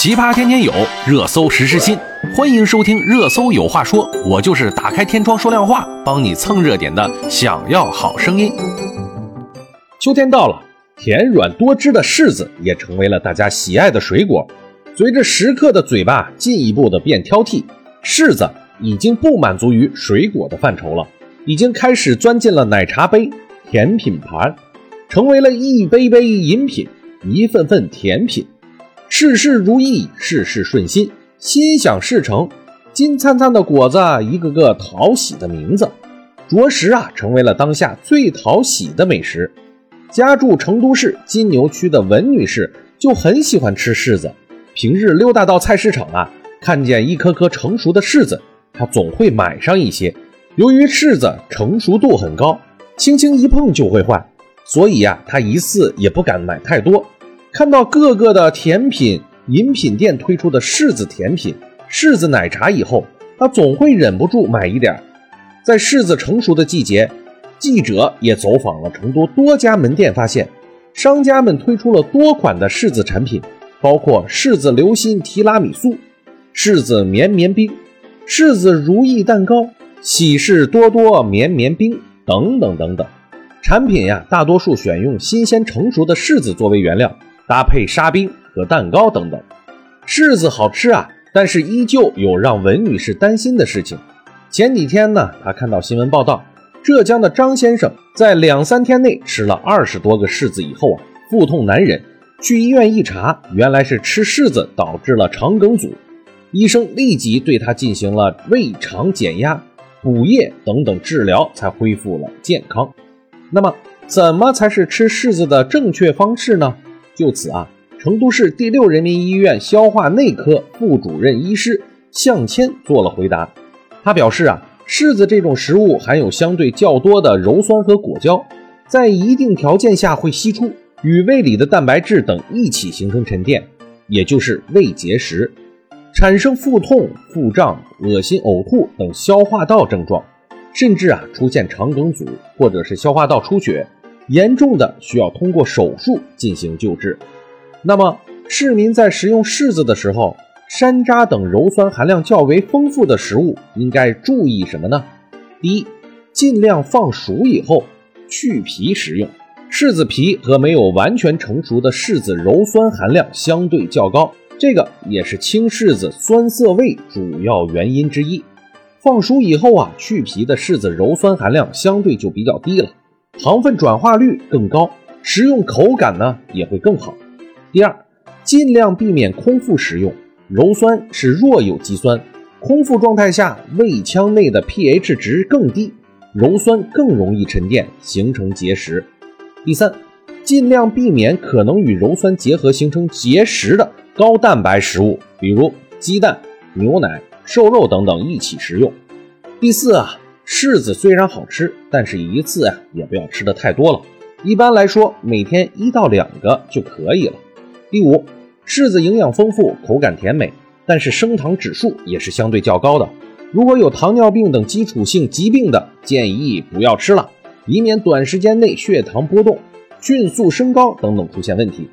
奇葩天天有，热搜时时新。欢迎收听《热搜有话说》，我就是打开天窗说亮话，帮你蹭热点的。想要好声音。秋天到了，甜软多汁的柿子也成为了大家喜爱的水果。随着食客的嘴巴进一步的变挑剔，柿子已经不满足于水果的范畴了，已经开始钻进了奶茶杯、甜品盘，成为了一杯杯饮品，一份份甜品。事事如意，事事顺心，心想事成。金灿灿的果子，一个个讨喜的名字，着实啊，成为了当下最讨喜的美食。家住成都市金牛区的文女士就很喜欢吃柿子，平日溜达到菜市场啊，看见一颗颗成熟的柿子，她总会买上一些。由于柿子成熟度很高，轻轻一碰就会坏，所以呀，她一次也不敢买太多。看到各个的甜品饮品店推出的柿子甜品、柿子奶茶以后，他总会忍不住买一点。在柿子成熟的季节，记者也走访了成都多家门店，发现商家们推出了多款的柿子产品，包括柿子流心提拉米苏、柿子绵绵冰、柿子如意蛋糕、喜事多多绵绵冰等等等等。产品呀，大多数选用新鲜成熟的柿子作为原料。搭配沙冰和蛋糕等等，柿子好吃啊，但是依旧有让文女士担心的事情。前几天呢，她看到新闻报道，浙江的张先生在两三天内吃了二十多个柿子以后啊，腹痛难忍，去医院一查，原来是吃柿子导致了肠梗阻，医生立即对他进行了胃肠减压、补液等等治疗，才恢复了健康。那么，怎么才是吃柿子的正确方式呢？就此啊，成都市第六人民医院消化内科副主任医师向谦做了回答。他表示啊，柿子这种食物含有相对较多的鞣酸和果胶，在一定条件下会析出，与胃里的蛋白质等一起形成沉淀，也就是胃结石，产生腹痛、腹胀、恶心、呕吐等消化道症状，甚至啊出现肠梗阻或者是消化道出血。严重的需要通过手术进行救治。那么，市民在食用柿子的时候，山楂等鞣酸含量较为丰富的食物应该注意什么呢？第一，尽量放熟以后去皮食用。柿子皮和没有完全成熟的柿子鞣酸含量相对较高，这个也是青柿子酸涩味主要原因之一。放熟以后啊，去皮的柿子鞣酸含量相对就比较低了。糖分转化率更高，食用口感呢也会更好。第二，尽量避免空腹食用，鞣酸是弱有机酸，空腹状态下胃腔内的 pH 值更低，鞣酸更容易沉淀形成结石。第三，尽量避免可能与鞣酸结合形成结石的高蛋白食物，比如鸡蛋、牛奶、瘦肉等等一起食用。第四啊。柿子虽然好吃，但是一次呀也不要吃的太多了。一般来说，每天一到两个就可以了。第五，柿子营养丰富，口感甜美，但是升糖指数也是相对较高的。如果有糖尿病等基础性疾病的，建议不要吃了，以免短时间内血糖波动、迅速升高等等出现问题。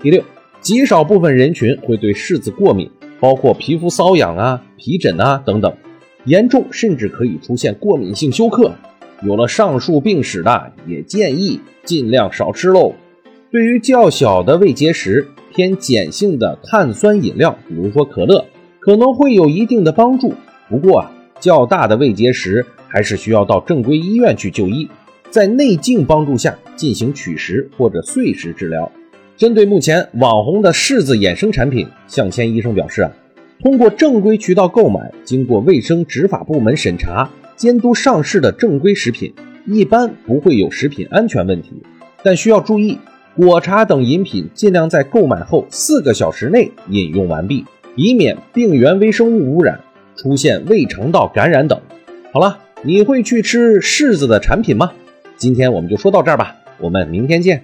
第六，极少部分人群会对柿子过敏，包括皮肤瘙痒啊、皮疹啊等等。严重甚至可以出现过敏性休克，有了上述病史的也建议尽量少吃喽。对于较小的胃结石，偏碱性的碳酸饮料，比如说可乐，可能会有一定的帮助。不过啊，较大的胃结石还是需要到正规医院去就医，在内镜帮助下进行取石或者碎石治疗。针对目前网红的柿子衍生产品，向谦医生表示啊。通过正规渠道购买，经过卫生执法部门审查监督上市的正规食品，一般不会有食品安全问题。但需要注意，果茶等饮品尽量在购买后四个小时内饮用完毕，以免病原微生物污染，出现胃肠道感染等。好了，你会去吃柿子的产品吗？今天我们就说到这儿吧，我们明天见。